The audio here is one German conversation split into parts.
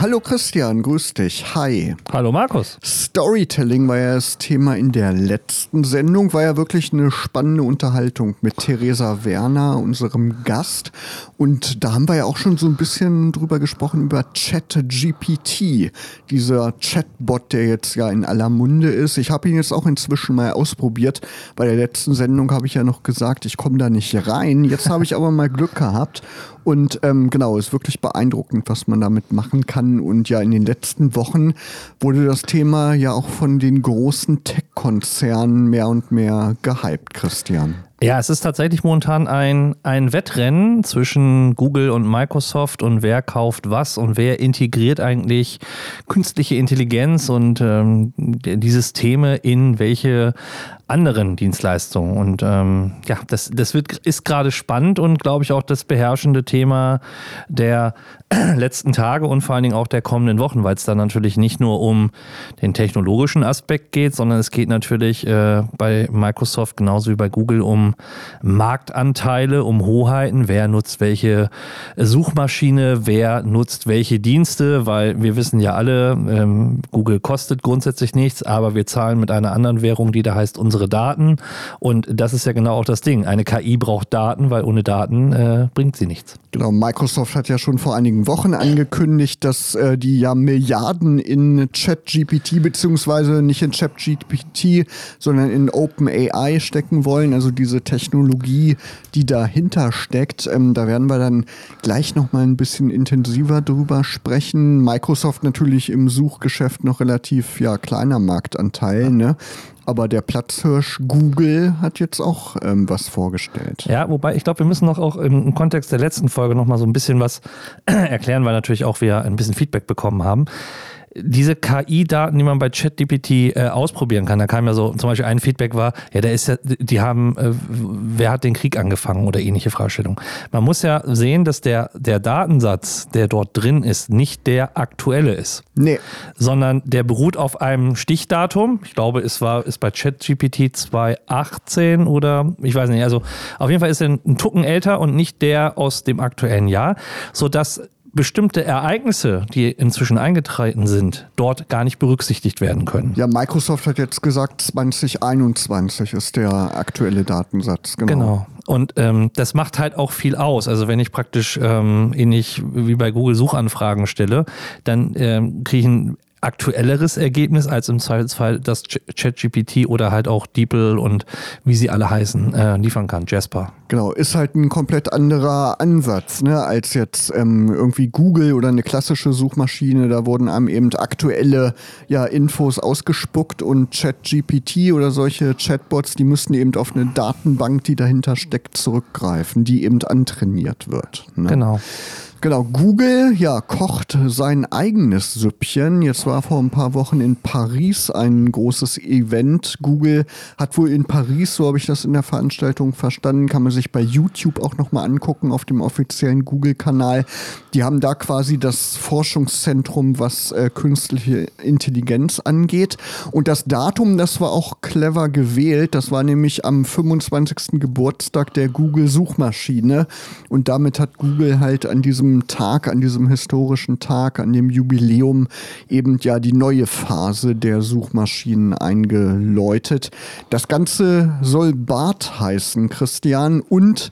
Hallo Christian, grüß dich. Hi. Hallo Markus. Storytelling war ja das Thema in der letzten Sendung. War ja wirklich eine spannende Unterhaltung mit Theresa Werner, unserem Gast. Und da haben wir ja auch schon so ein bisschen drüber gesprochen, über ChatGPT. Dieser Chatbot, der jetzt ja in aller Munde ist. Ich habe ihn jetzt auch inzwischen mal ausprobiert. Bei der letzten Sendung habe ich ja noch gesagt, ich komme da nicht rein. Jetzt habe ich aber mal Glück gehabt und ähm, genau, ist wirklich beeindruckend, was man damit machen kann. Und ja, in den letzten Wochen wurde das Thema ja auch von den großen Tech-Konzernen mehr und mehr gehypt, Christian. Ja, es ist tatsächlich momentan ein, ein Wettrennen zwischen Google und Microsoft und wer kauft was und wer integriert eigentlich künstliche Intelligenz und ähm, die Systeme in welche anderen Dienstleistungen. Und ähm, ja, das, das wird, ist gerade spannend und glaube ich auch das beherrschende Thema der letzten Tage und vor allen Dingen auch der kommenden Wochen, weil es da natürlich nicht nur um den technologischen Aspekt geht, sondern es geht natürlich äh, bei Microsoft genauso wie bei Google um Marktanteile, um Hoheiten, wer nutzt welche Suchmaschine, wer nutzt welche Dienste, weil wir wissen ja alle, ähm, Google kostet grundsätzlich nichts, aber wir zahlen mit einer anderen Währung, die da heißt unsere Daten. Und das ist ja genau auch das Ding. Eine KI braucht Daten, weil ohne Daten äh, bringt sie nichts. Genau, Microsoft hat ja schon vor einigen Wochen angekündigt, dass äh, die ja Milliarden in ChatGPT beziehungsweise nicht in ChatGPT, sondern in OpenAI stecken wollen, also diese Technologie, die dahinter steckt. Ähm, da werden wir dann gleich noch mal ein bisschen intensiver drüber sprechen. Microsoft natürlich im Suchgeschäft noch relativ ja kleiner Marktanteil, ne? Aber der Platzhirsch Google hat jetzt auch ähm, was vorgestellt. Ja, wobei ich glaube, wir müssen noch auch im Kontext der letzten Folge noch mal so ein bisschen was erklären, weil natürlich auch wir ein bisschen Feedback bekommen haben diese KI-Daten, die man bei ChatGPT äh, ausprobieren kann, da kam ja so, zum Beispiel ein Feedback war, ja, da ist ja, die haben, äh, wer hat den Krieg angefangen oder ähnliche Fragestellung. Man muss ja sehen, dass der, der Datensatz, der dort drin ist, nicht der aktuelle ist. Nee. Sondern der beruht auf einem Stichdatum. Ich glaube, es war, ist bei ChatGPT 2018 oder ich weiß nicht, also auf jeden Fall ist er ein Tucken älter und nicht der aus dem aktuellen Jahr, sodass bestimmte Ereignisse, die inzwischen eingetreten sind, dort gar nicht berücksichtigt werden können. Ja, Microsoft hat jetzt gesagt, 2021 ist der aktuelle Datensatz. Genau. genau. Und ähm, das macht halt auch viel aus. Also wenn ich praktisch ähm, ähnlich wie bei Google Suchanfragen stelle, dann ähm, kriege ich ein aktuelleres Ergebnis als im Zweifelsfall das ChatGPT oder halt auch DeepL und wie sie alle heißen, äh, liefern kann, Jasper. Genau, ist halt ein komplett anderer Ansatz, ne, als jetzt ähm, irgendwie Google oder eine klassische Suchmaschine. Da wurden einem eben aktuelle ja, Infos ausgespuckt und ChatGPT oder solche Chatbots, die müssten eben auf eine Datenbank, die dahinter steckt, zurückgreifen, die eben antrainiert wird. Ne? Genau. Genau, Google ja, kocht sein eigenes Süppchen. Jetzt war vor ein paar Wochen in Paris ein großes Event. Google hat wohl in Paris, so habe ich das in der Veranstaltung verstanden, kann man sich bei YouTube auch nochmal angucken auf dem offiziellen Google-Kanal. Die haben da quasi das Forschungszentrum, was äh, künstliche Intelligenz angeht. Und das Datum, das war auch clever gewählt. Das war nämlich am 25. Geburtstag der Google-Suchmaschine. Und damit hat Google halt an diesem diesem Tag, an diesem historischen Tag, an dem Jubiläum eben ja die neue Phase der Suchmaschinen eingeläutet. Das Ganze soll Bart heißen, Christian, und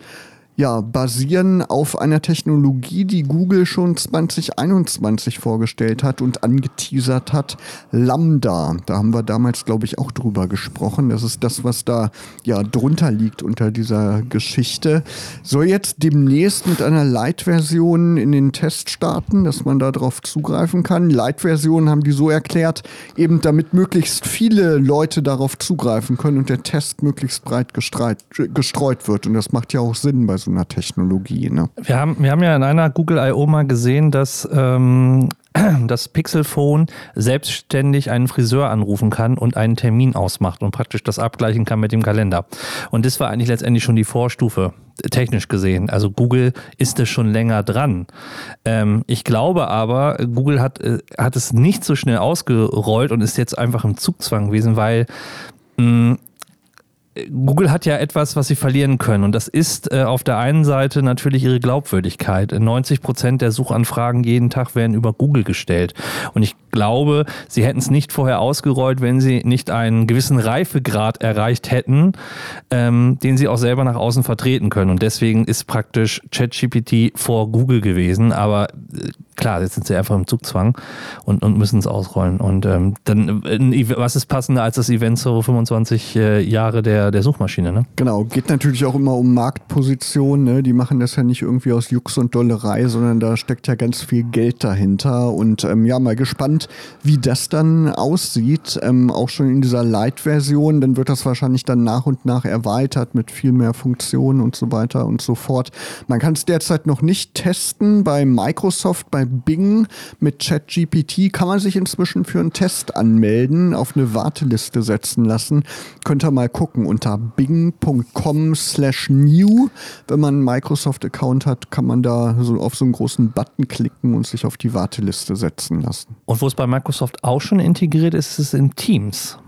ja, basieren auf einer Technologie, die Google schon 2021 vorgestellt hat und angeteasert hat, Lambda. Da haben wir damals, glaube ich, auch drüber gesprochen. Das ist das, was da ja drunter liegt unter dieser Geschichte. Soll jetzt demnächst mit einer Light-Version in den Test starten, dass man darauf zugreifen kann. Light-Versionen haben die so erklärt, eben damit möglichst viele Leute darauf zugreifen können und der Test möglichst breit gestreut, gestreut wird. Und das macht ja auch Sinn bei so so einer Technologie. Ne? Wir, haben, wir haben ja in einer Google I.O. mal gesehen, dass ähm, das Pixel-Phone selbstständig einen Friseur anrufen kann und einen Termin ausmacht und praktisch das abgleichen kann mit dem Kalender. Und das war eigentlich letztendlich schon die Vorstufe, technisch gesehen. Also Google ist es schon länger dran. Ähm, ich glaube aber, Google hat, äh, hat es nicht so schnell ausgerollt und ist jetzt einfach im Zugzwang gewesen, weil mh, Google hat ja etwas, was sie verlieren können. Und das ist äh, auf der einen Seite natürlich ihre Glaubwürdigkeit. 90 Prozent der Suchanfragen jeden Tag werden über Google gestellt. Und ich glaube, sie hätten es nicht vorher ausgerollt, wenn sie nicht einen gewissen Reifegrad erreicht hätten, ähm, den sie auch selber nach außen vertreten können. Und deswegen ist praktisch ChatGPT vor Google gewesen. Aber äh, klar, jetzt sind sie einfach im Zugzwang und, und müssen es ausrollen. Und ähm, dann, was ist passender als das Event so 25 äh, Jahre der, der Suchmaschine? Ne? Genau, geht natürlich auch immer um Marktposition. Ne? Die machen das ja nicht irgendwie aus Jux und Dollerei, sondern da steckt ja ganz viel Geld dahinter. Und ähm, ja, mal gespannt, wie das dann aussieht. Ähm, auch schon in dieser Light-Version, dann wird das wahrscheinlich dann nach und nach erweitert mit viel mehr Funktionen und so weiter und so fort. Man kann es derzeit noch nicht testen bei Microsoft, bei Bing mit ChatGPT kann man sich inzwischen für einen Test anmelden, auf eine Warteliste setzen lassen. Könnt ihr mal gucken unter bing.com slash new. Wenn man einen Microsoft-Account hat, kann man da so auf so einen großen Button klicken und sich auf die Warteliste setzen lassen. Und wo es bei Microsoft auch schon integriert ist, ist es in Teams.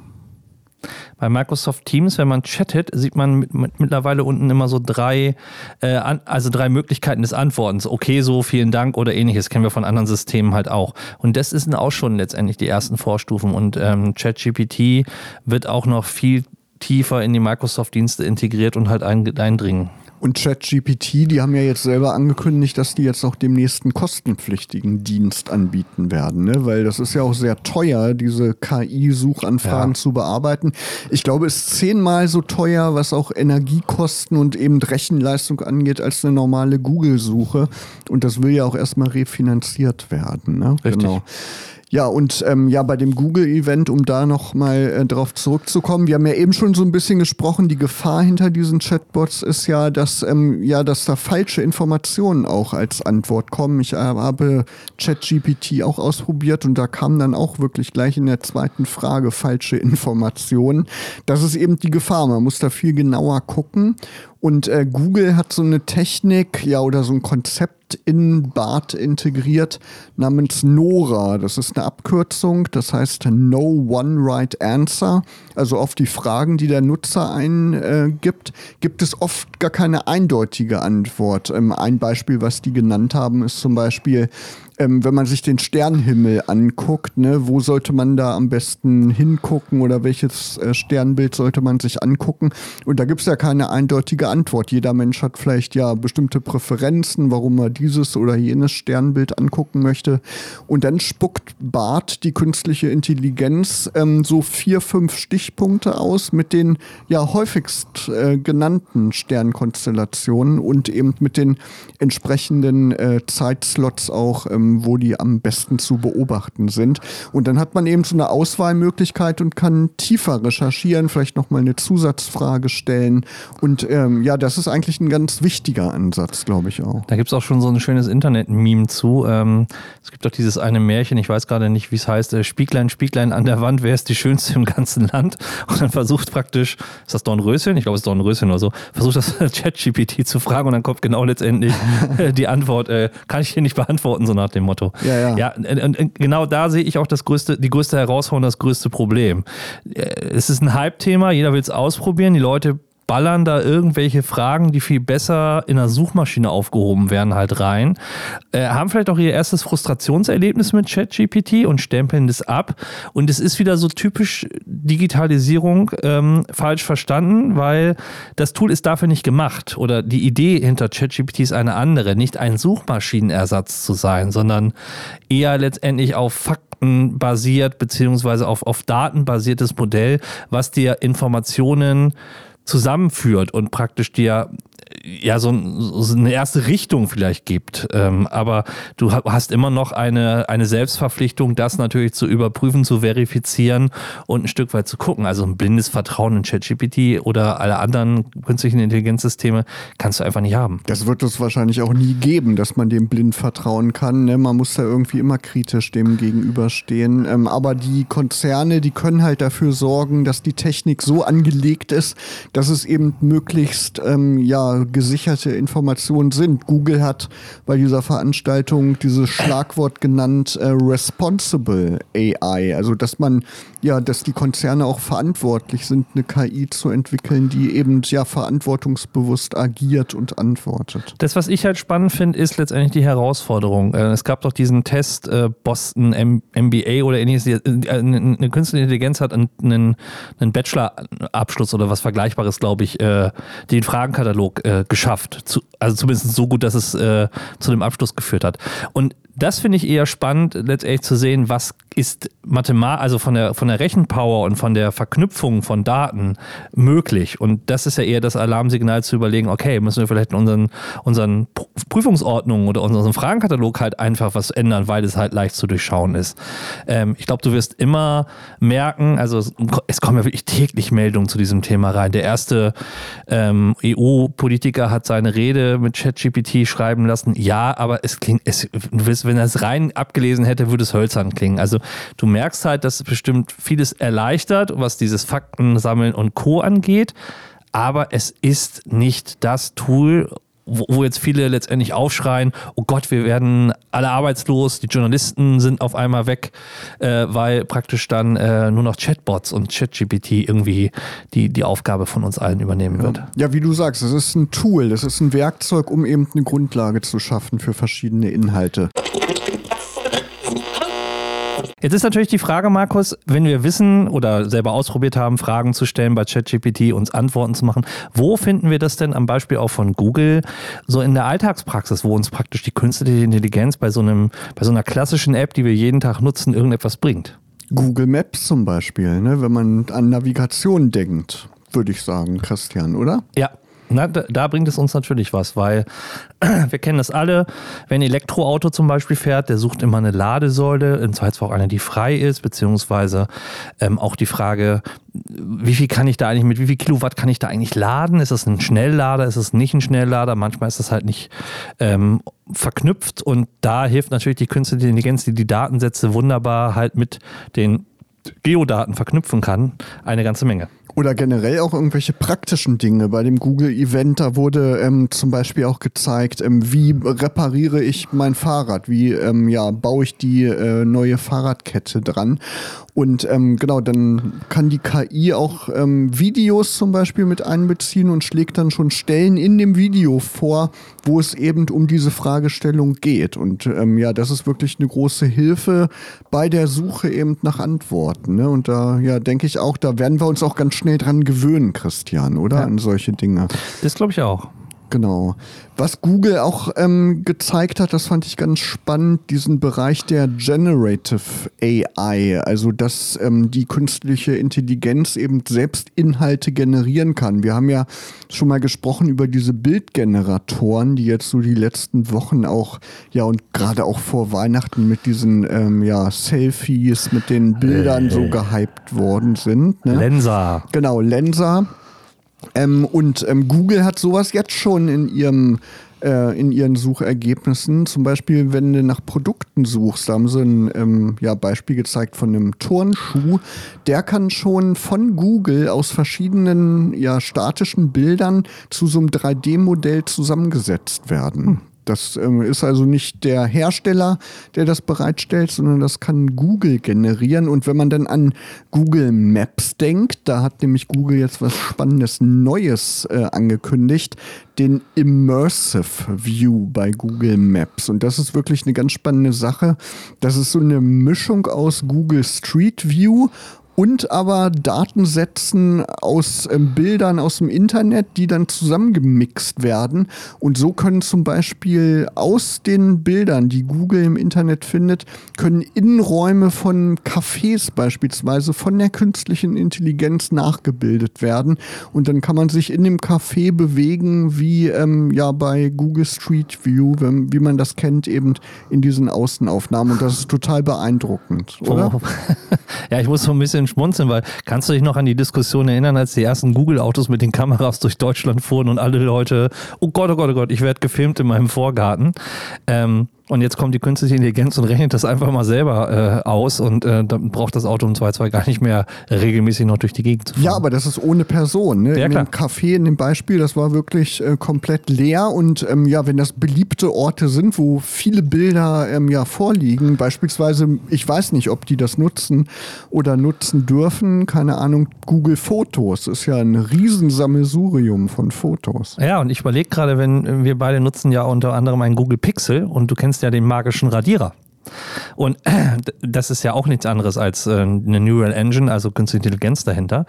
Bei Microsoft Teams, wenn man chattet, sieht man mit, mit, mittlerweile unten immer so drei, äh, an, also drei Möglichkeiten des Antwortens. Okay, so, vielen Dank oder ähnliches. Kennen wir von anderen Systemen halt auch. Und das sind auch schon letztendlich die ersten Vorstufen. Und ähm, ChatGPT wird auch noch viel tiefer in die Microsoft-Dienste integriert und halt eindringen. Und ChatGPT, die haben ja jetzt selber angekündigt, dass die jetzt auch demnächst einen kostenpflichtigen Dienst anbieten werden, ne? weil das ist ja auch sehr teuer, diese KI-Suchanfragen ja. zu bearbeiten. Ich glaube, es ist zehnmal so teuer, was auch Energiekosten und eben Rechenleistung angeht, als eine normale Google-Suche. Und das will ja auch erstmal refinanziert werden. Ne? Richtig. Genau. Ja, und ähm, ja, bei dem Google-Event, um da nochmal äh, drauf zurückzukommen, wir haben ja eben schon so ein bisschen gesprochen, die Gefahr hinter diesen Chatbots ist ja, dass, ähm, ja, dass da falsche Informationen auch als Antwort kommen. Ich äh, habe ChatGPT auch ausprobiert und da kamen dann auch wirklich gleich in der zweiten Frage falsche Informationen. Das ist eben die Gefahr. Man muss da viel genauer gucken. Und äh, Google hat so eine Technik, ja, oder so ein Konzept in BART integriert namens NORA. Das ist eine Abkürzung, das heißt No One Right Answer. Also auf die Fragen, die der Nutzer eingibt, gibt es oft gar keine eindeutige Antwort. Ähm, ein Beispiel, was die genannt haben, ist zum Beispiel, ähm, wenn man sich den Sternenhimmel anguckt, ne, wo sollte man da am besten hingucken oder welches äh, Sternbild sollte man sich angucken? Und da gibt es ja keine eindeutige Antwort. Jeder Mensch hat vielleicht ja bestimmte Präferenzen, warum er dieses oder jenes Sternbild angucken möchte. Und dann spuckt BART, die künstliche Intelligenz, ähm, so vier, fünf Stichpunkte aus mit den ja häufigst äh, genannten Sternkonstellationen und eben mit den entsprechenden äh, Zeitslots auch ähm, wo die am besten zu beobachten sind. Und dann hat man eben so eine Auswahlmöglichkeit und kann tiefer recherchieren, vielleicht nochmal eine Zusatzfrage stellen. Und ähm, ja, das ist eigentlich ein ganz wichtiger Ansatz, glaube ich auch. Da gibt es auch schon so ein schönes Internet-Meme zu. Ähm, es gibt doch dieses eine Märchen, ich weiß gerade nicht, wie es heißt, äh, Spieglein, Spieglein an der Wand, wer ist die Schönste im ganzen Land? Und dann versucht praktisch, ist das Dornröschen? Ich glaube, es ist Dornröschen oder so, versucht das ChatGPT zu fragen und dann kommt genau letztendlich die Antwort, äh, kann ich hier nicht beantworten, so nach dem dem Motto. Ja, ja. ja und, und genau da sehe ich auch das größte, die größte Herausforderung, das größte Problem. Äh, es ist ein Hype-Thema, jeder will es ausprobieren, die Leute ballern da irgendwelche Fragen, die viel besser in der Suchmaschine aufgehoben werden, halt rein. Äh, haben vielleicht auch ihr erstes Frustrationserlebnis mit ChatGPT und stempeln das ab. Und es ist wieder so typisch Digitalisierung ähm, falsch verstanden, weil das Tool ist dafür nicht gemacht. Oder die Idee hinter ChatGPT ist eine andere, nicht ein Suchmaschinenersatz zu sein, sondern eher letztendlich auf Fakten basiert, beziehungsweise auf, auf Daten basiertes Modell, was dir Informationen zusammenführt und praktisch dir ja so, so, eine erste Richtung vielleicht gibt. Ähm, aber du hast immer noch eine, eine Selbstverpflichtung, das natürlich zu überprüfen, zu verifizieren und ein Stück weit zu gucken. Also ein blindes Vertrauen in ChatGPT oder alle anderen künstlichen Intelligenzsysteme kannst du einfach nicht haben. Das wird es wahrscheinlich auch nie geben, dass man dem blind vertrauen kann. Ne? Man muss da irgendwie immer kritisch dem gegenüberstehen. Ähm, aber die Konzerne, die können halt dafür sorgen, dass die Technik so angelegt ist, dass es eben möglichst ähm, ja, gesicherte Informationen sind. Google hat bei dieser Veranstaltung dieses Schlagwort genannt, äh, Responsible AI. Also, dass man, ja, dass die Konzerne auch verantwortlich sind, eine KI zu entwickeln, die eben ja verantwortungsbewusst agiert und antwortet. Das, was ich halt spannend finde, ist letztendlich die Herausforderung. Äh, es gab doch diesen Test äh, Boston MBA oder ähnliches. Äh, eine künstliche Intelligenz hat einen, einen Bachelor-Abschluss oder was Vergleichbares, glaube ich, den Fragenkatalog geschafft. also zumindest so gut, dass es zu dem Abschluss geführt hat. Und das finde ich eher spannend, letztendlich zu sehen, was ist Mathematik, also von der, von der Rechenpower und von der Verknüpfung von Daten möglich. Und das ist ja eher das Alarmsignal zu überlegen, okay, müssen wir vielleicht in unseren, unseren Prüfungsordnungen oder unseren Fragenkatalog halt einfach was ändern, weil es halt leicht zu durchschauen ist. Ähm, ich glaube, du wirst immer merken, also es, es, kommen ja wirklich täglich Meldungen zu diesem Thema rein. Der erste ähm, EU-Politiker hat seine Rede mit ChatGPT schreiben lassen. Ja, aber es klingt, es, wenn er es rein abgelesen hätte, würde es hölzern klingen. Also du merkst halt, dass es bestimmt vieles erleichtert, was dieses Faktensammeln und Co. angeht. Aber es ist nicht das Tool, wo, jetzt viele letztendlich aufschreien, oh Gott, wir werden alle arbeitslos, die Journalisten sind auf einmal weg, äh, weil praktisch dann äh, nur noch Chatbots und ChatGPT irgendwie die, die Aufgabe von uns allen übernehmen wird. Ja, wie du sagst, es ist ein Tool, es ist ein Werkzeug, um eben eine Grundlage zu schaffen für verschiedene Inhalte. Jetzt ist natürlich die Frage, Markus, wenn wir wissen oder selber ausprobiert haben, Fragen zu stellen bei ChatGPT, uns Antworten zu machen, wo finden wir das denn am Beispiel auch von Google so in der Alltagspraxis, wo uns praktisch die künstliche Intelligenz bei so einem, bei so einer klassischen App, die wir jeden Tag nutzen, irgendetwas bringt? Google Maps zum Beispiel, ne? wenn man an Navigation denkt, würde ich sagen, Christian, oder? Ja, na, da, da, bringt es uns natürlich was, weil wir kennen das alle. Wenn ein Elektroauto zum Beispiel fährt, der sucht immer eine Ladesäule, im Zweifelsfall auch eine, die frei ist, beziehungsweise ähm, auch die Frage, wie viel kann ich da eigentlich, mit wie viel Kilowatt kann ich da eigentlich laden? Ist es ein Schnelllader? Ist es nicht ein Schnelllader? Manchmal ist das halt nicht ähm, verknüpft und da hilft natürlich die künstliche Intelligenz, die die Datensätze wunderbar halt mit den Geodaten verknüpfen kann, eine ganze Menge. Oder generell auch irgendwelche praktischen Dinge. Bei dem Google-Event, da wurde ähm, zum Beispiel auch gezeigt, ähm, wie repariere ich mein Fahrrad, wie ähm, ja, baue ich die äh, neue Fahrradkette dran. Und ähm, genau, dann kann die KI auch ähm, Videos zum Beispiel mit einbeziehen und schlägt dann schon Stellen in dem Video vor, wo es eben um diese Fragestellung geht. Und ähm, ja, das ist wirklich eine große Hilfe bei der Suche eben nach Antworten. Ne? Und da ja, denke ich auch, da werden wir uns auch ganz schnell dran gewöhnen, Christian, oder? Ja. An solche Dinge. Das glaube ich auch. Genau. Was Google auch ähm, gezeigt hat, das fand ich ganz spannend, diesen Bereich der Generative AI, also dass ähm, die künstliche Intelligenz eben selbst Inhalte generieren kann. Wir haben ja schon mal gesprochen über diese Bildgeneratoren, die jetzt so die letzten Wochen auch, ja und gerade auch vor Weihnachten mit diesen ähm, ja, Selfies, mit den Bildern äh, so gehypt worden sind. Ne? Lensa. Genau, Lensa. Ähm, und ähm, Google hat sowas jetzt schon in ihrem äh, in ihren Suchergebnissen. Zum Beispiel, wenn du nach Produkten suchst, da haben sie ein ähm, ja, Beispiel gezeigt von einem Turnschuh. Der kann schon von Google aus verschiedenen ja, statischen Bildern zu so einem 3D-Modell zusammengesetzt werden. Hm. Das ähm, ist also nicht der Hersteller, der das bereitstellt, sondern das kann Google generieren. Und wenn man dann an Google Maps denkt, da hat nämlich Google jetzt was Spannendes Neues äh, angekündigt, den Immersive View bei Google Maps. Und das ist wirklich eine ganz spannende Sache. Das ist so eine Mischung aus Google Street View und aber Datensätzen aus ähm, Bildern aus dem Internet, die dann zusammengemixt werden. Und so können zum Beispiel aus den Bildern, die Google im Internet findet, können Innenräume von Cafés beispielsweise von der künstlichen Intelligenz nachgebildet werden. Und dann kann man sich in dem Café bewegen, wie ähm, ja bei Google Street View, wenn, wie man das kennt, eben in diesen Außenaufnahmen. Und das ist total beeindruckend, oder? Oh. ja, ich muss so ein bisschen schmunzeln, weil kannst du dich noch an die Diskussion erinnern, als die ersten Google-Autos mit den Kameras durch Deutschland fuhren und alle Leute, oh Gott, oh Gott, oh Gott, ich werde gefilmt in meinem Vorgarten. Ähm, und jetzt kommt die künstliche Intelligenz und rechnet das einfach mal selber äh, aus und äh, dann braucht das Auto im Zweifelsfall gar nicht mehr regelmäßig noch durch die Gegend zu fahren. Ja, aber das ist ohne Person. Ne? Ja, in dem Café, in dem Beispiel, das war wirklich äh, komplett leer und ähm, ja, wenn das beliebte Orte sind, wo viele Bilder ähm, ja vorliegen, beispielsweise, ich weiß nicht, ob die das nutzen oder nutzen dürfen, keine Ahnung, Google Fotos ist ja ein Riesensammelsurium von Fotos. Ja, und ich überlege gerade, wenn wir beide nutzen ja unter anderem einen Google Pixel und du kennst nutzt ja den magischen Radierer. Und das ist ja auch nichts anderes als äh, eine Neural Engine, also künstliche Intelligenz dahinter.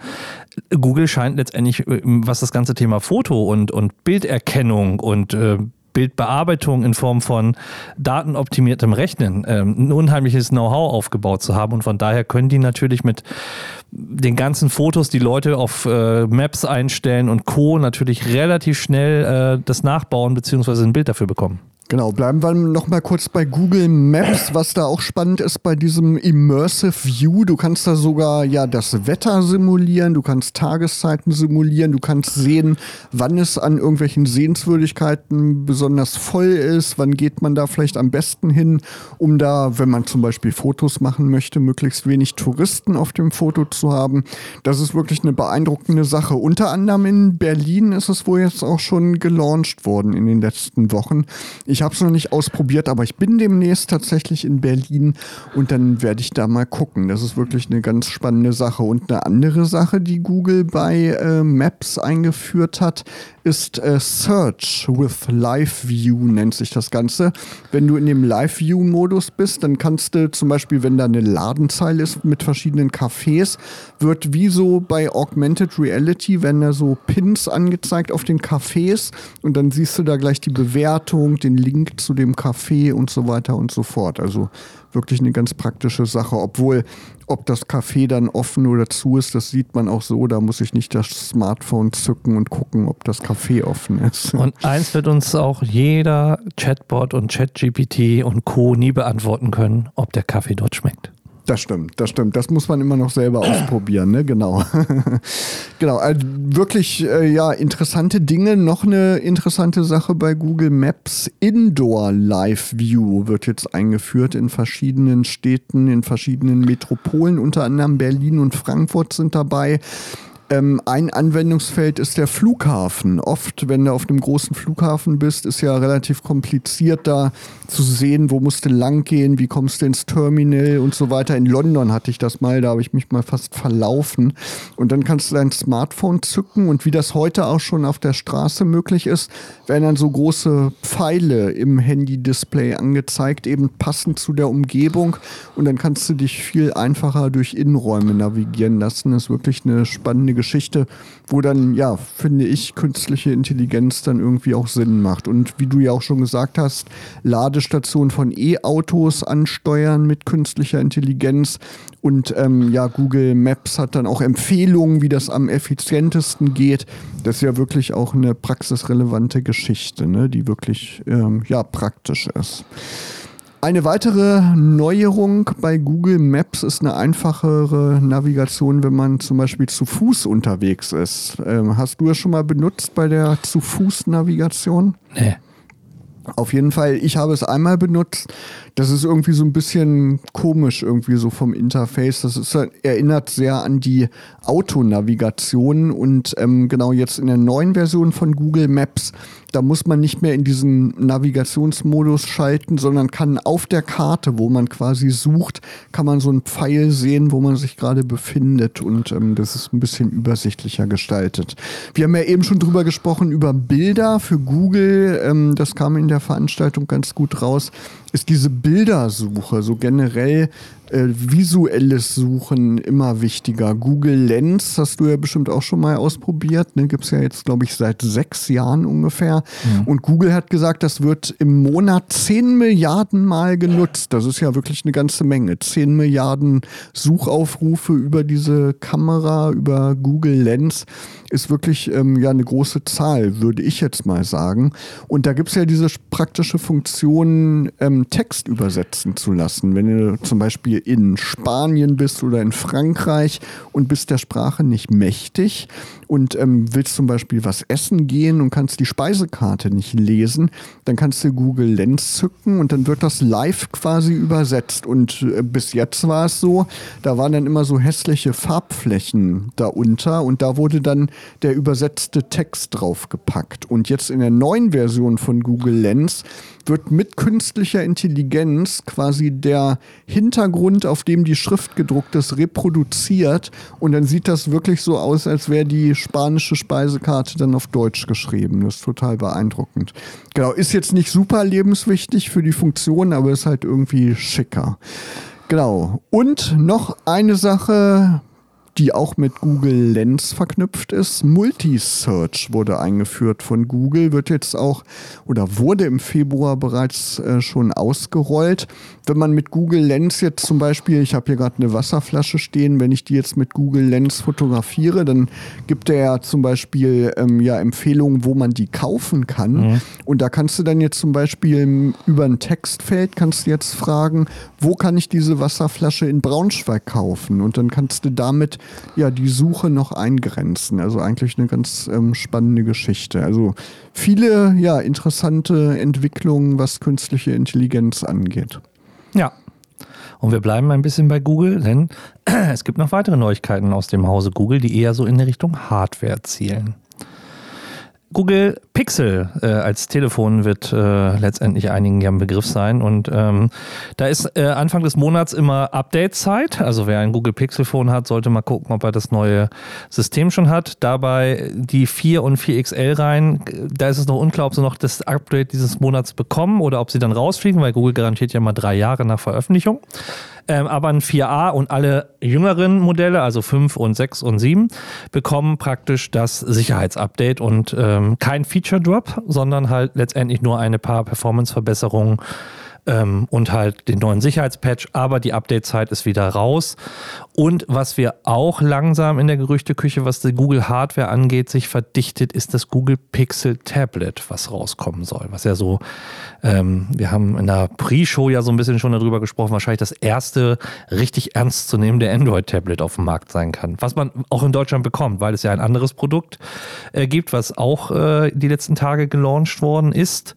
Google scheint letztendlich, äh, was das ganze Thema Foto und, und Bilderkennung und äh, Bildbearbeitung in Form von datenoptimiertem Rechnen ähm, ein unheimliches Know-how aufgebaut zu haben. Und von daher können die natürlich mit den ganzen Fotos, die Leute auf äh, Maps einstellen und Co. natürlich relativ schnell äh, das nachbauen bzw. ein Bild dafür bekommen. Genau, bleiben wir noch mal kurz bei Google Maps, was da auch spannend ist bei diesem Immersive View. Du kannst da sogar ja das Wetter simulieren, du kannst Tageszeiten simulieren, du kannst sehen, wann es an irgendwelchen Sehenswürdigkeiten besonders voll ist, wann geht man da vielleicht am besten hin, um da, wenn man zum Beispiel Fotos machen möchte, möglichst wenig Touristen auf dem Foto zu haben. Das ist wirklich eine beeindruckende Sache. Unter anderem in Berlin ist es wohl jetzt auch schon gelauncht worden in den letzten Wochen. Ich ich habe es noch nicht ausprobiert, aber ich bin demnächst tatsächlich in Berlin und dann werde ich da mal gucken. Das ist wirklich eine ganz spannende Sache. Und eine andere Sache, die Google bei äh, Maps eingeführt hat, ist äh, Search with Live View, nennt sich das Ganze. Wenn du in dem Live View-Modus bist, dann kannst du zum Beispiel, wenn da eine Ladenzeile ist mit verschiedenen Cafés, wird wie so bei Augmented Reality, wenn da so Pins angezeigt auf den Cafés und dann siehst du da gleich die Bewertung, den Link zu dem Café und so weiter und so fort. Also wirklich eine ganz praktische Sache, obwohl ob das Café dann offen oder zu ist, das sieht man auch so. Da muss ich nicht das Smartphone zücken und gucken, ob das Café offen ist. Und eins wird uns auch jeder Chatbot und ChatGPT und Co. nie beantworten können, ob der Kaffee dort schmeckt. Das stimmt, das stimmt. Das muss man immer noch selber ausprobieren, ne? Genau. genau. Also wirklich, äh, ja, interessante Dinge. Noch eine interessante Sache bei Google Maps. Indoor Live View wird jetzt eingeführt in verschiedenen Städten, in verschiedenen Metropolen, unter anderem Berlin und Frankfurt sind dabei. Ähm, ein Anwendungsfeld ist der Flughafen. Oft, wenn du auf einem großen Flughafen bist, ist ja relativ kompliziert da zu sehen, wo musst du lang gehen, wie kommst du ins Terminal und so weiter. In London hatte ich das mal, da habe ich mich mal fast verlaufen. Und dann kannst du dein Smartphone zücken und wie das heute auch schon auf der Straße möglich ist, werden dann so große Pfeile im Handy-Display angezeigt, eben passend zu der Umgebung. Und dann kannst du dich viel einfacher durch Innenräume navigieren lassen. Das ist wirklich eine spannende Geschichte, wo dann, ja, finde ich, künstliche Intelligenz dann irgendwie auch Sinn macht. Und wie du ja auch schon gesagt hast, Ladestationen von E-Autos ansteuern mit künstlicher Intelligenz. Und ähm, ja, Google Maps hat dann auch Empfehlungen, wie das am effizientesten geht. Das ist ja wirklich auch eine praxisrelevante Geschichte, ne, die wirklich ähm, ja, praktisch ist. Eine weitere Neuerung bei Google Maps ist eine einfachere Navigation, wenn man zum Beispiel zu Fuß unterwegs ist. Ähm, hast du das schon mal benutzt bei der zu Fuß Navigation? Nee. Auf jeden Fall, ich habe es einmal benutzt. Das ist irgendwie so ein bisschen komisch, irgendwie so vom Interface. Das ist, erinnert sehr an die Autonavigation und ähm, genau jetzt in der neuen Version von Google Maps da muss man nicht mehr in diesen Navigationsmodus schalten, sondern kann auf der Karte, wo man quasi sucht, kann man so einen Pfeil sehen, wo man sich gerade befindet. Und ähm, das ist ein bisschen übersichtlicher gestaltet. Wir haben ja eben schon drüber gesprochen, über Bilder für Google. Ähm, das kam in der Veranstaltung ganz gut raus ist diese Bildersuche, so generell äh, visuelles Suchen immer wichtiger. Google Lens hast du ja bestimmt auch schon mal ausprobiert. Ne? Gibt es ja jetzt, glaube ich, seit sechs Jahren ungefähr. Mhm. Und Google hat gesagt, das wird im Monat 10 Milliarden Mal genutzt. Das ist ja wirklich eine ganze Menge. 10 Milliarden Suchaufrufe über diese Kamera, über Google Lens ist wirklich ähm, ja eine große Zahl, würde ich jetzt mal sagen. Und da gibt es ja diese praktische Funktion, ähm, Text übersetzen zu lassen. Wenn du zum Beispiel in Spanien bist oder in Frankreich und bist der Sprache nicht mächtig und ähm, willst zum Beispiel was essen gehen und kannst die Speisekarte nicht lesen, dann kannst du Google Lens zücken und dann wird das live quasi übersetzt. Und äh, bis jetzt war es so, da waren dann immer so hässliche Farbflächen darunter und da wurde dann der übersetzte Text draufgepackt. Und jetzt in der neuen Version von Google Lens wird mit künstlicher Intelligenz quasi der Hintergrund, auf dem die Schrift gedruckt ist, reproduziert. Und dann sieht das wirklich so aus, als wäre die spanische Speisekarte dann auf Deutsch geschrieben. Das ist total beeindruckend. Genau, ist jetzt nicht super lebenswichtig für die Funktion, aber ist halt irgendwie schicker. Genau. Und noch eine Sache, die auch mit Google Lens verknüpft ist. Multisearch wurde eingeführt von Google, wird jetzt auch oder wurde im Februar bereits äh, schon ausgerollt. Wenn man mit Google Lens jetzt zum Beispiel, ich habe hier gerade eine Wasserflasche stehen, wenn ich die jetzt mit Google Lens fotografiere, dann gibt er ja zum Beispiel ähm, ja Empfehlungen, wo man die kaufen kann. Mhm. Und da kannst du dann jetzt zum Beispiel über ein Textfeld kannst du jetzt fragen, wo kann ich diese Wasserflasche in Braunschweig kaufen? Und dann kannst du damit ja die Suche noch eingrenzen. Also eigentlich eine ganz ähm, spannende Geschichte. Also viele ja interessante Entwicklungen, was künstliche Intelligenz angeht. Ja. Und wir bleiben ein bisschen bei Google, denn es gibt noch weitere Neuigkeiten aus dem Hause Google, die eher so in die Richtung Hardware zielen. Google Pixel äh, als Telefon wird äh, letztendlich einigen ja ein Begriff sein. Und ähm, da ist äh, Anfang des Monats immer Update-Zeit. Also wer ein Google Pixel-Phone hat, sollte mal gucken, ob er das neue System schon hat. Dabei die 4 und 4XL rein. Da ist es noch unklar, ob sie noch das Update dieses Monats bekommen oder ob sie dann rausfliegen, weil Google garantiert ja mal drei Jahre nach Veröffentlichung. Ähm, aber ein 4a und alle jüngeren Modelle, also 5 und 6 und 7, bekommen praktisch das Sicherheitsupdate und ähm, kein Feature Drop, sondern halt letztendlich nur eine paar Performance-Verbesserungen ähm, und halt den neuen Sicherheitspatch, aber die Update-Zeit ist wieder raus. Und was wir auch langsam in der Gerüchteküche, was die Google Hardware angeht, sich verdichtet, ist das Google Pixel Tablet, was rauskommen soll. Was ja so, ähm, wir haben in der Pre-Show ja so ein bisschen schon darüber gesprochen, wahrscheinlich das erste richtig ernstzunehmende Android-Tablet auf dem Markt sein kann. Was man auch in Deutschland bekommt, weil es ja ein anderes Produkt äh, gibt, was auch äh, die letzten Tage gelauncht worden ist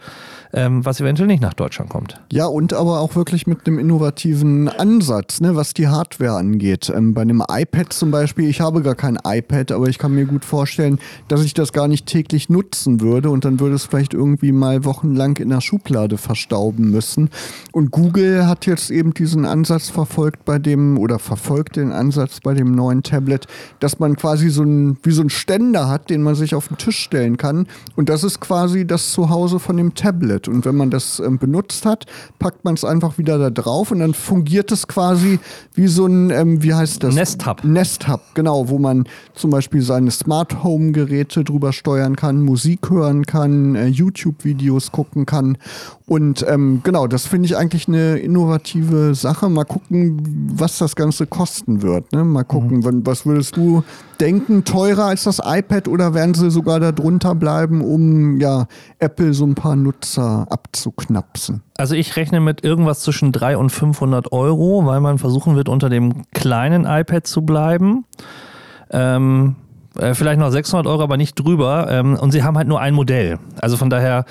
ähm, was eventuell nicht nach Deutschland kommt. Ja, und aber auch wirklich mit einem innovativen Ansatz, ne, was die Hardware angeht. Ähm, bei einem iPad zum Beispiel, ich habe gar kein iPad, aber ich kann mir gut vorstellen, dass ich das gar nicht täglich nutzen würde und dann würde es vielleicht irgendwie mal wochenlang in der Schublade verstauben müssen. Und Google hat jetzt eben diesen Ansatz verfolgt bei dem oder verfolgt den Ansatz bei dem neuen Tablet, dass man quasi so ein wie so ein Ständer hat, den man sich auf den Tisch stellen kann und das ist quasi das Zuhause von dem Tablet wird. Und wenn man das ähm, benutzt hat, packt man es einfach wieder da drauf und dann fungiert es quasi wie so ein, ähm, wie heißt das? Nest Hub. Nest Hub, genau, wo man zum Beispiel seine Smart Home Geräte drüber steuern kann, Musik hören kann, äh, YouTube-Videos gucken kann. Und ähm, genau, das finde ich eigentlich eine innovative Sache. Mal gucken, was das Ganze kosten wird. Ne? Mal gucken, mhm. was würdest du denken, teurer als das iPad oder werden sie sogar da drunter bleiben, um ja Apple so ein paar Nutzer abzuknapsen? Also ich rechne mit irgendwas zwischen 300 und 500 Euro, weil man versuchen wird, unter dem kleinen iPad zu bleiben. Ähm, äh, vielleicht noch 600 Euro, aber nicht drüber. Ähm, und sie haben halt nur ein Modell. Also von daher,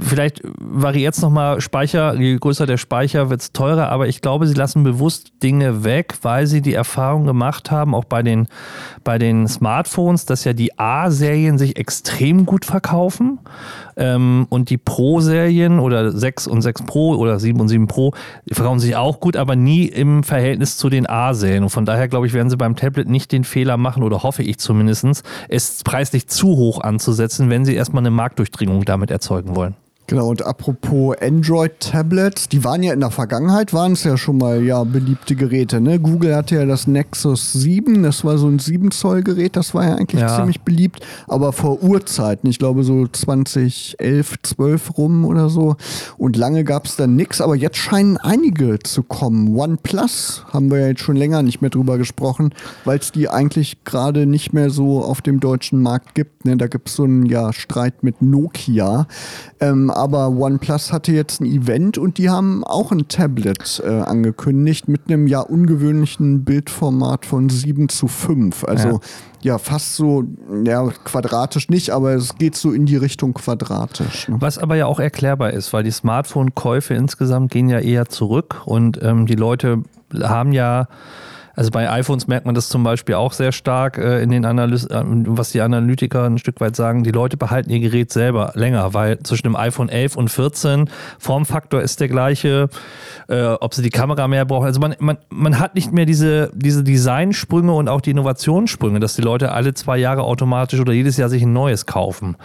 vielleicht variiert es nochmal Speicher, je größer der Speicher, wird es teurer, aber ich glaube, sie lassen bewusst Dinge weg, weil sie die Erfahrung gemacht haben, auch bei den, bei den Smartphones, dass ja die A-Serien sich extrem gut verkaufen ähm, und die Pro-Serien oder 6 und 6 Pro oder 7 und 7 Pro, verkaufen sich auch gut, aber nie im Verhältnis zu den A-Serien. Und von daher, glaube ich, werden sie beim Tablet nicht den Fehler machen, oder hoffe ich zumindest, es preislich zu hoch anzusetzen, wenn sie erstmal eine Marktdurchdringung damit erzeugen wollen. Genau, und apropos Android-Tablets, die waren ja in der Vergangenheit, waren es ja schon mal ja beliebte Geräte. Ne? Google hatte ja das Nexus 7, das war so ein 7-Zoll-Gerät, das war ja eigentlich ja. ziemlich beliebt, aber vor Urzeiten, ich glaube so 2011, 12 rum oder so. Und lange gab es dann nichts, aber jetzt scheinen einige zu kommen. OnePlus haben wir ja jetzt schon länger nicht mehr drüber gesprochen, weil es die eigentlich gerade nicht mehr so auf dem deutschen Markt gibt. Ne? Da gibt es so einen ja, Streit mit Nokia. Ähm, aber OnePlus hatte jetzt ein Event und die haben auch ein Tablet äh, angekündigt mit einem ja ungewöhnlichen Bildformat von 7 zu 5. Also ja. ja fast so, ja, quadratisch nicht, aber es geht so in die Richtung quadratisch. Ne? Was aber ja auch erklärbar ist, weil die Smartphone-Käufe insgesamt gehen ja eher zurück und ähm, die Leute haben ja also bei iPhones merkt man das zum Beispiel auch sehr stark äh, in den Analys äh, was die Analytiker ein Stück weit sagen, die Leute behalten ihr Gerät selber länger, weil zwischen dem iPhone 11 und 14 Formfaktor ist der gleiche, äh, ob sie die Kamera mehr brauchen. Also man, man, man hat nicht mehr diese, diese Designsprünge und auch die Innovationssprünge, dass die Leute alle zwei Jahre automatisch oder jedes Jahr sich ein neues kaufen.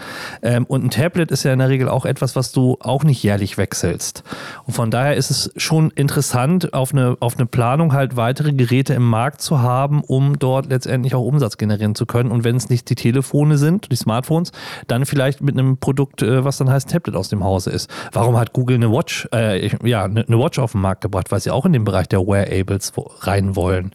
Ähm, und ein Tablet ist ja in der Regel auch etwas, was du auch nicht jährlich wechselst. Und von daher ist es schon interessant, auf eine, auf eine Planung halt weitere Geräte im im Markt zu haben, um dort letztendlich auch Umsatz generieren zu können. Und wenn es nicht die Telefone sind, die Smartphones, dann vielleicht mit einem Produkt, äh, was dann heißt Tablet aus dem Hause ist. Warum hat Google eine Watch, äh, ja, eine Watch auf den Markt gebracht? Weil sie auch in den Bereich der Wearables rein wollen.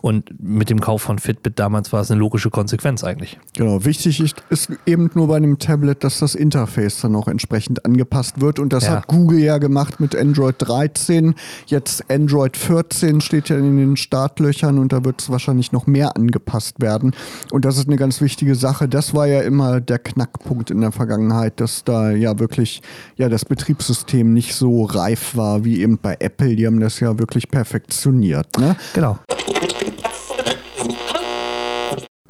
Und mit dem Kauf von Fitbit damals war es eine logische Konsequenz eigentlich. Genau, wichtig ist, ist eben nur bei einem Tablet, dass das Interface dann auch entsprechend angepasst wird. Und das ja. hat Google ja gemacht mit Android 13. Jetzt Android 14 steht ja in den Startlöchern Löchern und da wird es wahrscheinlich noch mehr angepasst werden. Und das ist eine ganz wichtige Sache. Das war ja immer der Knackpunkt in der Vergangenheit, dass da ja wirklich ja das Betriebssystem nicht so reif war wie eben bei Apple. Die haben das ja wirklich perfektioniert. Ne? Genau.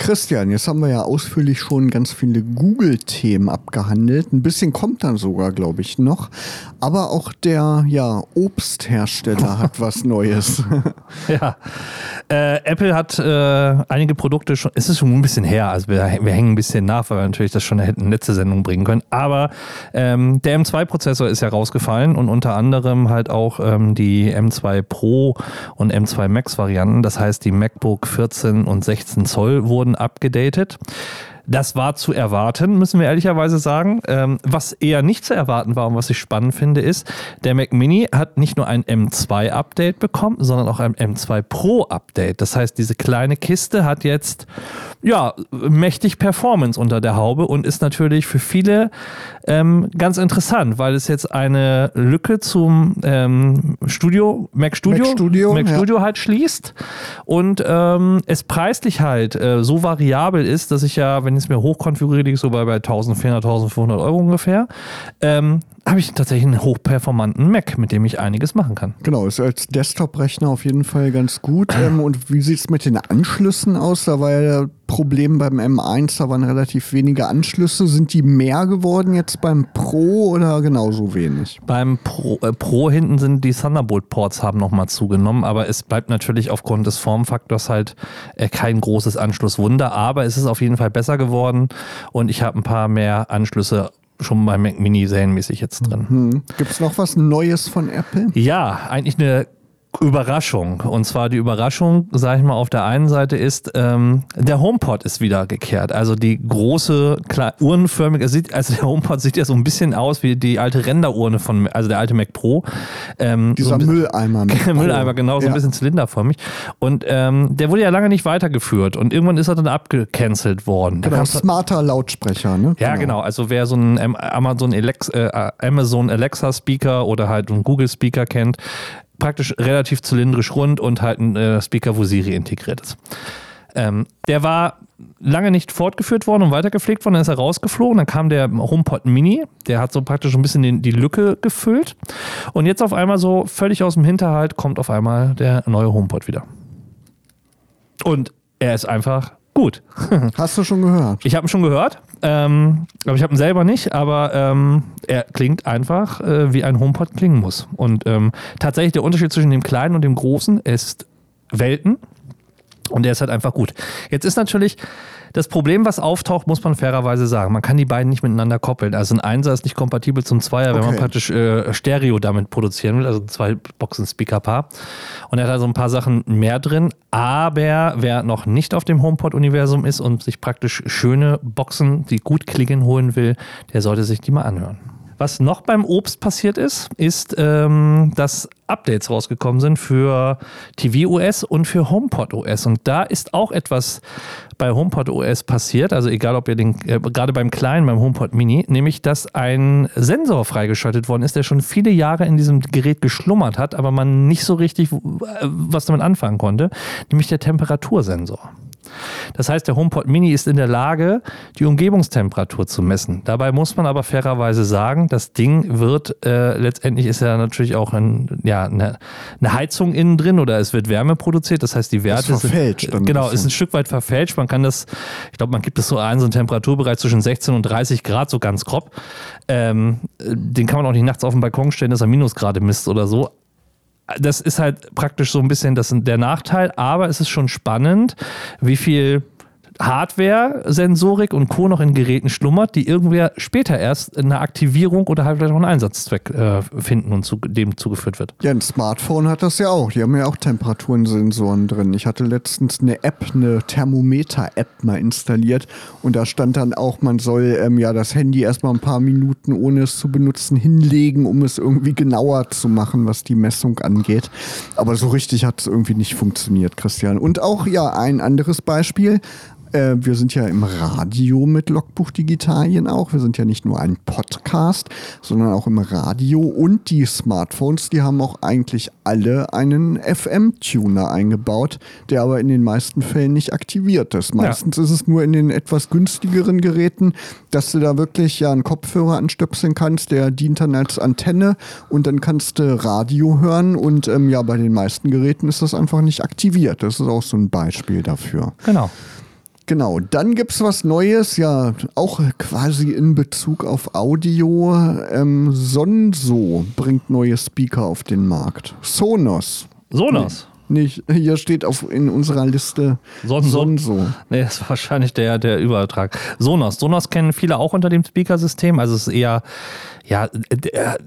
Christian, jetzt haben wir ja ausführlich schon ganz viele Google-Themen abgehandelt. Ein bisschen kommt dann sogar, glaube ich, noch. Aber auch der ja, Obsthersteller hat was Neues. ja. Äh, Apple hat äh, einige Produkte schon, es ist schon ein bisschen her, also wir, wir, hängen ein bisschen nach, weil wir natürlich das schon hätten letzte Sendung bringen können. Aber ähm, der M2-Prozessor ist ja rausgefallen und unter anderem halt auch ähm, die M2 Pro und M2 Max-Varianten. Das heißt, die MacBook 14 und 16 Zoll wurden wurden abgedatet. Das war zu erwarten, müssen wir ehrlicherweise sagen. Ähm, was eher nicht zu erwarten war und was ich spannend finde, ist, der Mac Mini hat nicht nur ein M2-Update bekommen, sondern auch ein M2 Pro-Update. Das heißt, diese kleine Kiste hat jetzt ja mächtig Performance unter der Haube und ist natürlich für viele ähm, ganz interessant, weil es jetzt eine Lücke zum ähm, Studio, Mac Studio, Mac Studio, Mac Studio ja. halt schließt und ähm, es preislich halt äh, so variabel ist, dass ich ja, wenn wenn ich es mir hochkonfiguriere, liege ich so bei, bei 1400, 1500 Euro ungefähr. Ähm, habe ich tatsächlich einen hochperformanten Mac, mit dem ich einiges machen kann. Genau, ist als Desktop-Rechner auf jeden Fall ganz gut. Ähm, und wie sieht es mit den Anschlüssen aus? Da war ja Problem beim M1, da waren relativ wenige Anschlüsse. Sind die mehr geworden jetzt beim Pro oder genauso wenig? Beim Pro, äh, Pro hinten sind die Thunderbolt-Ports haben nochmal zugenommen, aber es bleibt natürlich aufgrund des Formfaktors halt äh, kein großes Anschlusswunder, aber es ist auf jeden Fall besser geworden und ich habe ein paar mehr Anschlüsse schon bei Mac Mini serienmäßig jetzt drin. Mhm. Gibt es noch was Neues von Apple? Ja, eigentlich eine Überraschung. Und zwar die Überraschung, sage ich mal, auf der einen Seite ist, ähm, der HomePod ist wieder gekehrt. Also die große, klar, uhrenförmige, also der HomePod sieht ja so ein bisschen aus wie die alte Renderurne von, also der alte Mac Pro. Ähm, Dieser so Mülleimer. Mülleimer, genau, so ja. ein bisschen zylinderförmig. Und ähm, der wurde ja lange nicht weitergeführt und irgendwann ist er dann abgecancelt worden. Genau, smarter Lautsprecher, ne? Ja, genau. genau. Also wer so einen Amazon Alexa, äh, Amazon Alexa Speaker oder halt einen Google Speaker kennt, praktisch relativ zylindrisch rund und halt ein äh, Speaker, wo Siri integriert ist. Ähm, der war lange nicht fortgeführt worden und weitergepflegt worden, dann ist er rausgeflogen, dann kam der HomePod Mini, der hat so praktisch ein bisschen den, die Lücke gefüllt und jetzt auf einmal so völlig aus dem Hinterhalt kommt auf einmal der neue HomePod wieder. Und er ist einfach gut. Hast du schon gehört? Ich habe ihn schon gehört, ähm, aber ich habe ihn selber nicht, aber ähm, er klingt einfach, äh, wie ein HomePod klingen muss. Und ähm, tatsächlich der Unterschied zwischen dem kleinen und dem großen ist Welten. Und der ist halt einfach gut. Jetzt ist natürlich das Problem, was auftaucht, muss man fairerweise sagen. Man kann die beiden nicht miteinander koppeln. Also ein Einser ist nicht kompatibel zum Zweier, okay. wenn man praktisch äh, Stereo damit produzieren will, also zwei Boxen-Speaker-Paar. Und er hat also ein paar Sachen mehr drin. Aber wer noch nicht auf dem HomePod-Universum ist und sich praktisch schöne Boxen, die gut klingen, holen will, der sollte sich die mal anhören. Was noch beim Obst passiert ist, ist, ähm, dass Updates rausgekommen sind für tvOS und für HomePod OS. Und da ist auch etwas bei HomePod OS passiert, also egal ob ihr den, äh, gerade beim kleinen, beim HomePod Mini, nämlich, dass ein Sensor freigeschaltet worden ist, der schon viele Jahre in diesem Gerät geschlummert hat, aber man nicht so richtig äh, was damit anfangen konnte, nämlich der Temperatursensor. Das heißt, der HomePod Mini ist in der Lage, die Umgebungstemperatur zu messen. Dabei muss man aber fairerweise sagen, das Ding wird, äh, letztendlich ist ja natürlich auch ein, ja, eine, eine, Heizung innen drin oder es wird Wärme produziert. Das heißt, die Werte ist verfälscht. Sind, genau, ist ein Stück weit verfälscht. Man kann das, ich glaube, man gibt es so ein, so einen Temperaturbereich zwischen 16 und 30 Grad, so ganz grob. Ähm, den kann man auch nicht nachts auf den Balkon stellen, dass er Minusgrade misst oder so das ist halt praktisch so ein bisschen das, der Nachteil, aber es ist schon spannend, wie viel Hardware-Sensorik und Co. noch in Geräten schlummert, die irgendwer später erst eine Aktivierung oder halt vielleicht auch einen Einsatzzweck äh, finden und zu, dem zugeführt wird. Ja, ein Smartphone hat das ja auch. Die haben ja auch Temperaturensensoren drin. Ich hatte letztens eine App, eine Thermometer-App mal installiert und da stand dann auch, man soll ähm, ja das Handy erstmal ein paar Minuten, ohne es zu benutzen, hinlegen, um es irgendwie genauer zu machen, was die Messung angeht. Aber so richtig hat es irgendwie nicht funktioniert, Christian. Und auch ja, ein anderes Beispiel. Äh, wir sind ja im Radio mit Logbuch Digitalien auch. Wir sind ja nicht nur ein Podcast, sondern auch im Radio. Und die Smartphones, die haben auch eigentlich alle einen FM-Tuner eingebaut, der aber in den meisten Fällen nicht aktiviert ist. Meistens ja. ist es nur in den etwas günstigeren Geräten, dass du da wirklich ja einen Kopfhörer anstöpseln kannst, der dient dann als Antenne und dann kannst du Radio hören und ähm, ja, bei den meisten Geräten ist das einfach nicht aktiviert. Das ist auch so ein Beispiel dafür. Genau. Genau, dann gibt es was Neues, ja, auch quasi in Bezug auf Audio. Ähm, Sonso bringt neue Speaker auf den Markt. Sonos. Sonos? Nee, nicht, hier steht auf, in unserer Liste Sonso. Sonso. Nee, das ist wahrscheinlich der, der Übertrag. Sonos. Sonos kennen viele auch unter dem Speakersystem. Also es ist eher, ja, der,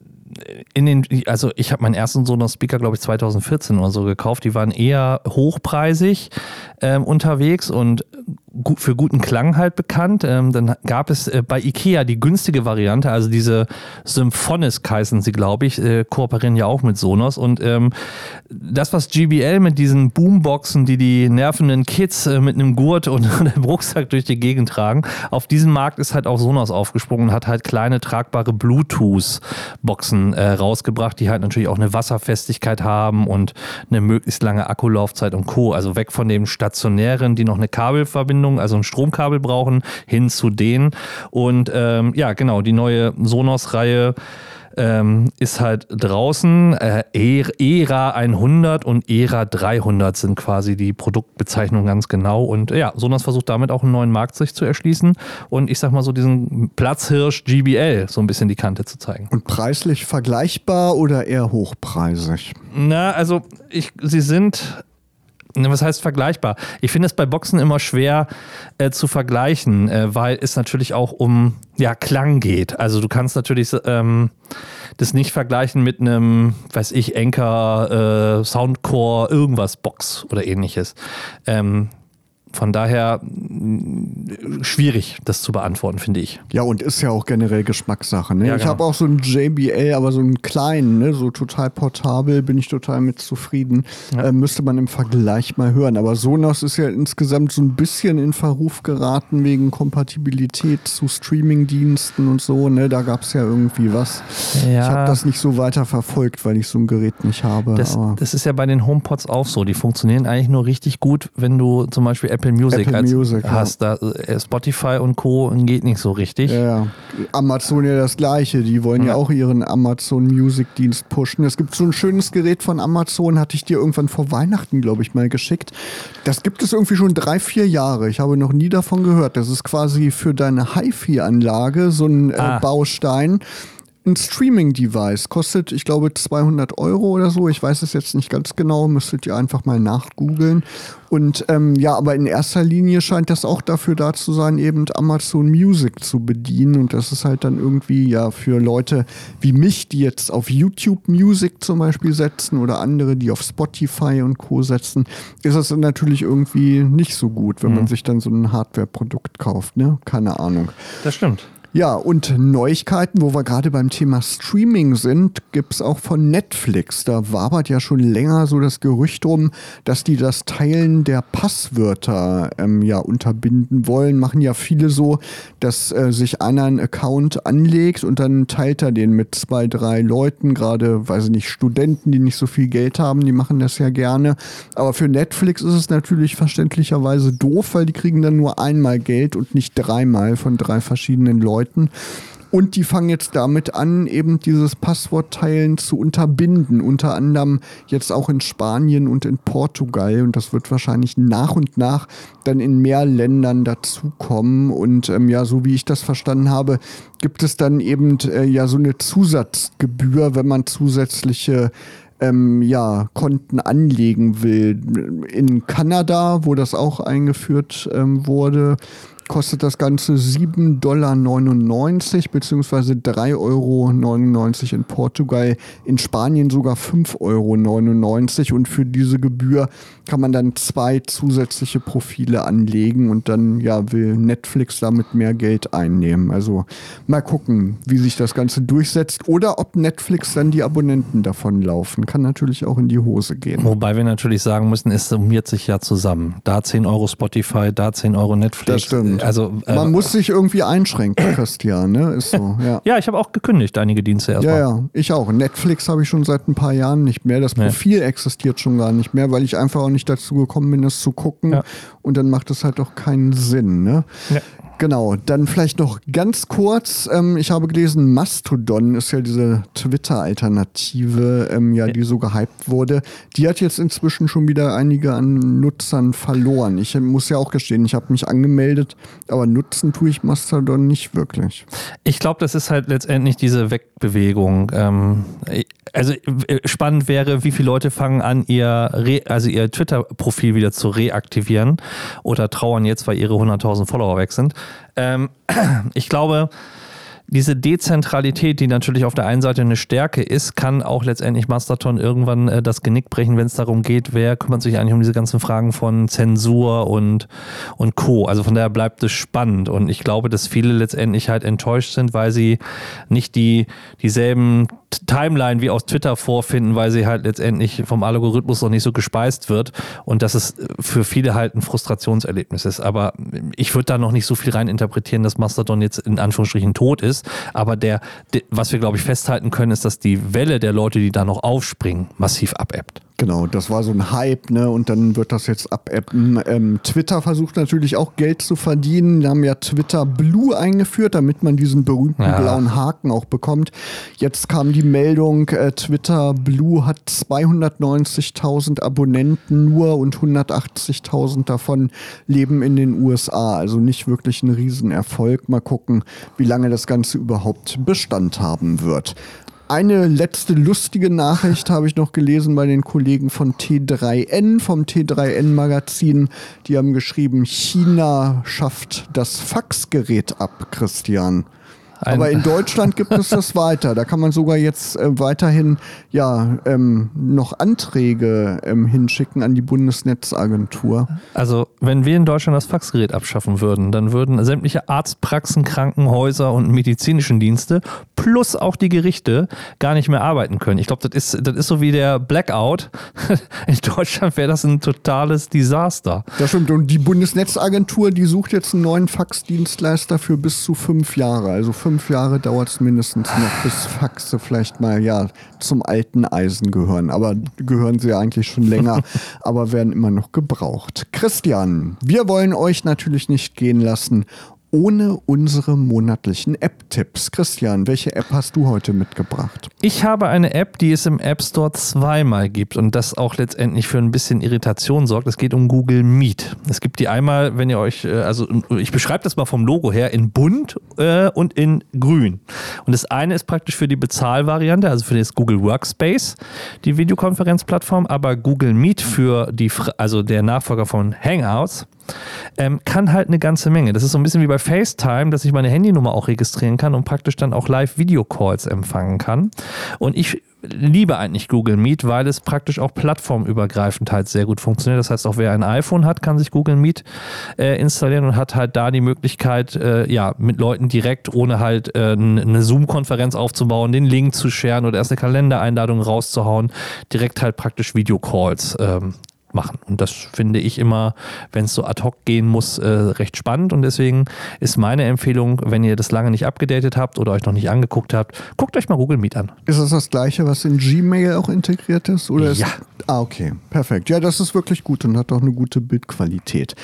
in den, also ich habe meinen ersten Sonos Speaker, glaube ich, 2014 oder so gekauft. Die waren eher hochpreisig ähm, unterwegs und für guten Klang halt bekannt. Ähm, dann gab es äh, bei Ikea die günstige Variante, also diese Symphonisk heißen sie, glaube ich, äh, kooperieren ja auch mit Sonos. Und ähm, das, was GBL mit diesen Boomboxen, die die nervenden Kids äh, mit einem Gurt und einem Rucksack durch die Gegend tragen, auf diesem Markt ist halt auch Sonos aufgesprungen und hat halt kleine tragbare Bluetooth-Boxen rausgebracht, die halt natürlich auch eine Wasserfestigkeit haben und eine möglichst lange Akkulaufzeit und Co. Also weg von dem stationären, die noch eine Kabelverbindung Anbindung, also ein Stromkabel brauchen, hin zu denen. Und ähm, ja, genau, die neue Sonos-Reihe ähm, ist halt draußen. Äh, ERA 100 und ERA 300 sind quasi die Produktbezeichnungen ganz genau. Und ja, Sonos versucht damit auch einen neuen Markt sich zu erschließen und ich sag mal so diesen Platzhirsch GBL so ein bisschen die Kante zu zeigen. Und preislich vergleichbar oder eher hochpreisig? Na, also ich, sie sind was heißt vergleichbar? Ich finde es bei Boxen immer schwer äh, zu vergleichen, äh, weil es natürlich auch um ja, Klang geht. Also du kannst natürlich ähm, das nicht vergleichen mit einem, weiß ich, Anker, äh, Soundcore, irgendwas Box oder ähnliches. Ähm, von daher mm, schwierig, das zu beantworten, finde ich. Ja, und ist ja auch generell Geschmackssache. Ne? Ja, ich genau. habe auch so einen JBL, aber so einen kleinen, ne? so total portabel, bin ich total mit zufrieden. Ja. Äh, müsste man im Vergleich mal hören. Aber Sonos ist ja insgesamt so ein bisschen in Verruf geraten wegen Kompatibilität zu Streamingdiensten und so. Ne? Da gab es ja irgendwie was. Ja. Ich habe das nicht so weiter verfolgt, weil ich so ein Gerät nicht habe. Das, das ist ja bei den HomePods auch so. Die funktionieren eigentlich nur richtig gut, wenn du zum Beispiel Apple Apple Music, Apple Music hast. Ja. Da, äh, Spotify und Co. geht nicht so richtig. Ja, Amazon ja das gleiche. Die wollen ja, ja auch ihren Amazon Music Dienst pushen. Es gibt so ein schönes Gerät von Amazon, hatte ich dir irgendwann vor Weihnachten, glaube ich, mal geschickt. Das gibt es irgendwie schon drei, vier Jahre. Ich habe noch nie davon gehört. Das ist quasi für deine HiFi-Anlage so ein äh, ah. Baustein ein Streaming-Device. Kostet, ich glaube, 200 Euro oder so. Ich weiß es jetzt nicht ganz genau. Müsstet ihr einfach mal nachgoogeln. Und ähm, ja, aber in erster Linie scheint das auch dafür da zu sein, eben Amazon Music zu bedienen. Und das ist halt dann irgendwie ja für Leute wie mich, die jetzt auf YouTube Music zum Beispiel setzen oder andere, die auf Spotify und Co. setzen, ist das natürlich irgendwie nicht so gut, wenn mhm. man sich dann so ein Hardware-Produkt kauft. Ne? Keine Ahnung. Das stimmt. Ja, und Neuigkeiten, wo wir gerade beim Thema Streaming sind, gibt es auch von Netflix. Da wabert ja schon länger so das Gerücht drum, dass die das Teilen der Passwörter ähm, ja unterbinden wollen. Machen ja viele so, dass äh, sich einer einen Account anlegt und dann teilt er den mit zwei, drei Leuten, gerade, weiß ich nicht, Studenten, die nicht so viel Geld haben, die machen das ja gerne. Aber für Netflix ist es natürlich verständlicherweise doof, weil die kriegen dann nur einmal Geld und nicht dreimal von drei verschiedenen Leuten. Leuten. Und die fangen jetzt damit an, eben dieses Passwortteilen zu unterbinden. Unter anderem jetzt auch in Spanien und in Portugal. Und das wird wahrscheinlich nach und nach dann in mehr Ländern dazukommen. Und ähm, ja, so wie ich das verstanden habe, gibt es dann eben äh, ja so eine Zusatzgebühr, wenn man zusätzliche ähm, ja, Konten anlegen will. In Kanada, wo das auch eingeführt ähm, wurde, kostet das Ganze 7,99 Dollar beziehungsweise 3,99 Euro in Portugal, in Spanien sogar 5,99 Euro und für diese Gebühr kann man dann zwei zusätzliche Profile anlegen und dann ja will Netflix damit mehr Geld einnehmen. Also mal gucken, wie sich das Ganze durchsetzt oder ob Netflix dann die Abonnenten davon laufen. Kann natürlich auch in die Hose gehen. Wobei wir natürlich sagen müssen, es summiert sich ja zusammen. Da 10 Euro Spotify, da 10 Euro Netflix. Das stimmt. Also, äh, Man muss sich irgendwie einschränken, Christian, ne? Ist so, ja. ja, ich habe auch gekündigt, einige Dienste erstmal. Ja, ja, ich auch. Netflix habe ich schon seit ein paar Jahren nicht mehr. Das Profil nee. existiert schon gar nicht mehr, weil ich einfach auch nicht dazu gekommen bin, das zu gucken. Ja. Und dann macht es halt auch keinen Sinn, ne? Ja. Genau, dann vielleicht noch ganz kurz. Ähm, ich habe gelesen, Mastodon ist ja diese Twitter-Alternative, ähm, ja, die so gehypt wurde. Die hat jetzt inzwischen schon wieder einige an Nutzern verloren. Ich muss ja auch gestehen, ich habe mich angemeldet, aber nutzen tue ich Mastodon nicht wirklich. Ich glaube, das ist halt letztendlich diese Wegbewegung. Ähm, also äh, spannend wäre, wie viele Leute fangen an, ihr, also ihr Twitter-Profil wieder zu reaktivieren oder trauern jetzt, weil ihre 100.000 Follower weg sind. Ähm, ich glaube, diese Dezentralität, die natürlich auf der einen Seite eine Stärke ist, kann auch letztendlich Mastodon irgendwann äh, das Genick brechen, wenn es darum geht, wer kümmert sich eigentlich um diese ganzen Fragen von Zensur und, und Co. Also von daher bleibt es spannend und ich glaube, dass viele letztendlich halt enttäuscht sind, weil sie nicht die, dieselben Timeline wie aus Twitter vorfinden, weil sie halt letztendlich vom Algorithmus noch nicht so gespeist wird und dass es für viele halt ein Frustrationserlebnis ist. Aber ich würde da noch nicht so viel rein interpretieren, dass Mastodon jetzt in Anführungsstrichen tot ist. Aber der, was wir glaube ich festhalten können, ist, dass die Welle der Leute, die da noch aufspringen, massiv abebbt. Genau, das war so ein Hype, ne? Und dann wird das jetzt abappen. Ähm, Twitter versucht natürlich auch Geld zu verdienen. Die haben ja Twitter Blue eingeführt, damit man diesen berühmten ja. blauen Haken auch bekommt. Jetzt kam die Meldung, äh, Twitter Blue hat 290.000 Abonnenten nur und 180.000 davon leben in den USA. Also nicht wirklich ein Riesenerfolg. Mal gucken, wie lange das Ganze überhaupt Bestand haben wird. Eine letzte lustige Nachricht habe ich noch gelesen bei den Kollegen von T3N, vom T3N Magazin. Die haben geschrieben, China schafft das Faxgerät ab, Christian. Aber in Deutschland gibt es das weiter. Da kann man sogar jetzt äh, weiterhin ja ähm, noch Anträge ähm, hinschicken an die Bundesnetzagentur. Also wenn wir in Deutschland das Faxgerät abschaffen würden, dann würden sämtliche Arztpraxen, Krankenhäuser und medizinischen Dienste plus auch die Gerichte gar nicht mehr arbeiten können. Ich glaube, das ist, das ist so wie der Blackout. In Deutschland wäre das ein totales Desaster. Das stimmt. Und die Bundesnetzagentur, die sucht jetzt einen neuen Faxdienstleister für bis zu fünf Jahre. Also fünf Jahre dauert es mindestens noch, bis Faxe vielleicht mal ja zum alten Eisen gehören. Aber gehören sie ja eigentlich schon länger, aber werden immer noch gebraucht. Christian, wir wollen euch natürlich nicht gehen lassen ohne unsere monatlichen App-Tipps. Christian, welche App hast du heute mitgebracht? Ich habe eine App, die es im App Store zweimal gibt und das auch letztendlich für ein bisschen Irritation sorgt. Es geht um Google Meet. Es gibt die einmal, wenn ihr euch, äh, also ich beschreibe das mal vom Logo her, in bunt äh, und in grün. Und das eine ist praktisch für die Bezahlvariante, also für das Google Workspace, die Videokonferenzplattform, aber Google Meet für die, also der Nachfolger von Hangouts, ähm, kann halt eine ganze Menge. Das ist so ein bisschen wie bei FaceTime, dass ich meine Handynummer auch registrieren kann und praktisch dann auch Live-Video-Calls empfangen kann. Und ich liebe eigentlich Google Meet, weil es praktisch auch plattformübergreifend halt sehr gut funktioniert. Das heißt, auch wer ein iPhone hat, kann sich Google Meet äh, installieren und hat halt da die Möglichkeit, äh, ja, mit Leuten direkt, ohne halt äh, eine Zoom-Konferenz aufzubauen, den Link zu scheren oder erst eine Kalendereinladung rauszuhauen, direkt halt praktisch Videocalls ähm, machen. Und das finde ich immer, wenn es so ad hoc gehen muss, äh, recht spannend. Und deswegen ist meine Empfehlung, wenn ihr das lange nicht abgedatet habt oder euch noch nicht angeguckt habt, guckt euch mal Google Meet an. Ist das das gleiche, was in Gmail auch integriert ist? Oder ja. Ist, ah, okay. Perfekt. Ja, das ist wirklich gut und hat auch eine gute Bildqualität.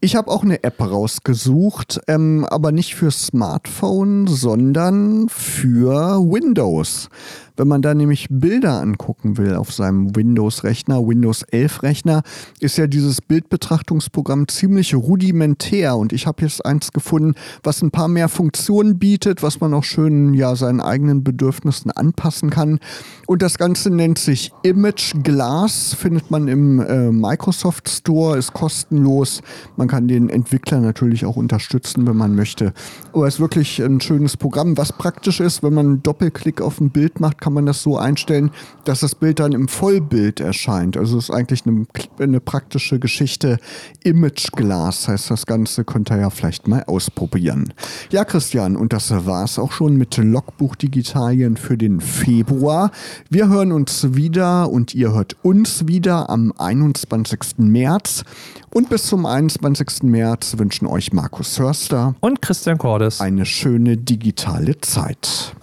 Ich habe auch eine App rausgesucht, ähm, aber nicht für Smartphone, sondern für Windows. Wenn man da nämlich Bilder angucken will auf seinem Windows-Rechner, Windows 11-Rechner, ist ja dieses Bildbetrachtungsprogramm ziemlich rudimentär und ich habe jetzt eins gefunden, was ein paar mehr Funktionen bietet, was man auch schön ja seinen eigenen Bedürfnissen anpassen kann. Und das Ganze nennt sich Image Glass, findet man im äh, Microsoft Store, ist kostenlos. Man kann den Entwickler natürlich auch unterstützen, wenn man möchte. Aber es ist wirklich ein schönes Programm, was praktisch ist, wenn man einen Doppelklick auf ein Bild macht, kann man das so einstellen, dass das Bild dann im Vollbild erscheint. Also es ist eigentlich eine, eine praktische Geschichte. Image Glass heißt das Ganze, könnt ihr ja vielleicht mal ausprobieren. Ja, Christian, und das war es auch schon mit Logbuch Digitalien für den Februar. Wir hören uns wieder und ihr hört uns wieder am 21. März. Und bis zum 21. März wünschen euch Markus Hörster und Christian Cordes eine schöne digitale Zeit.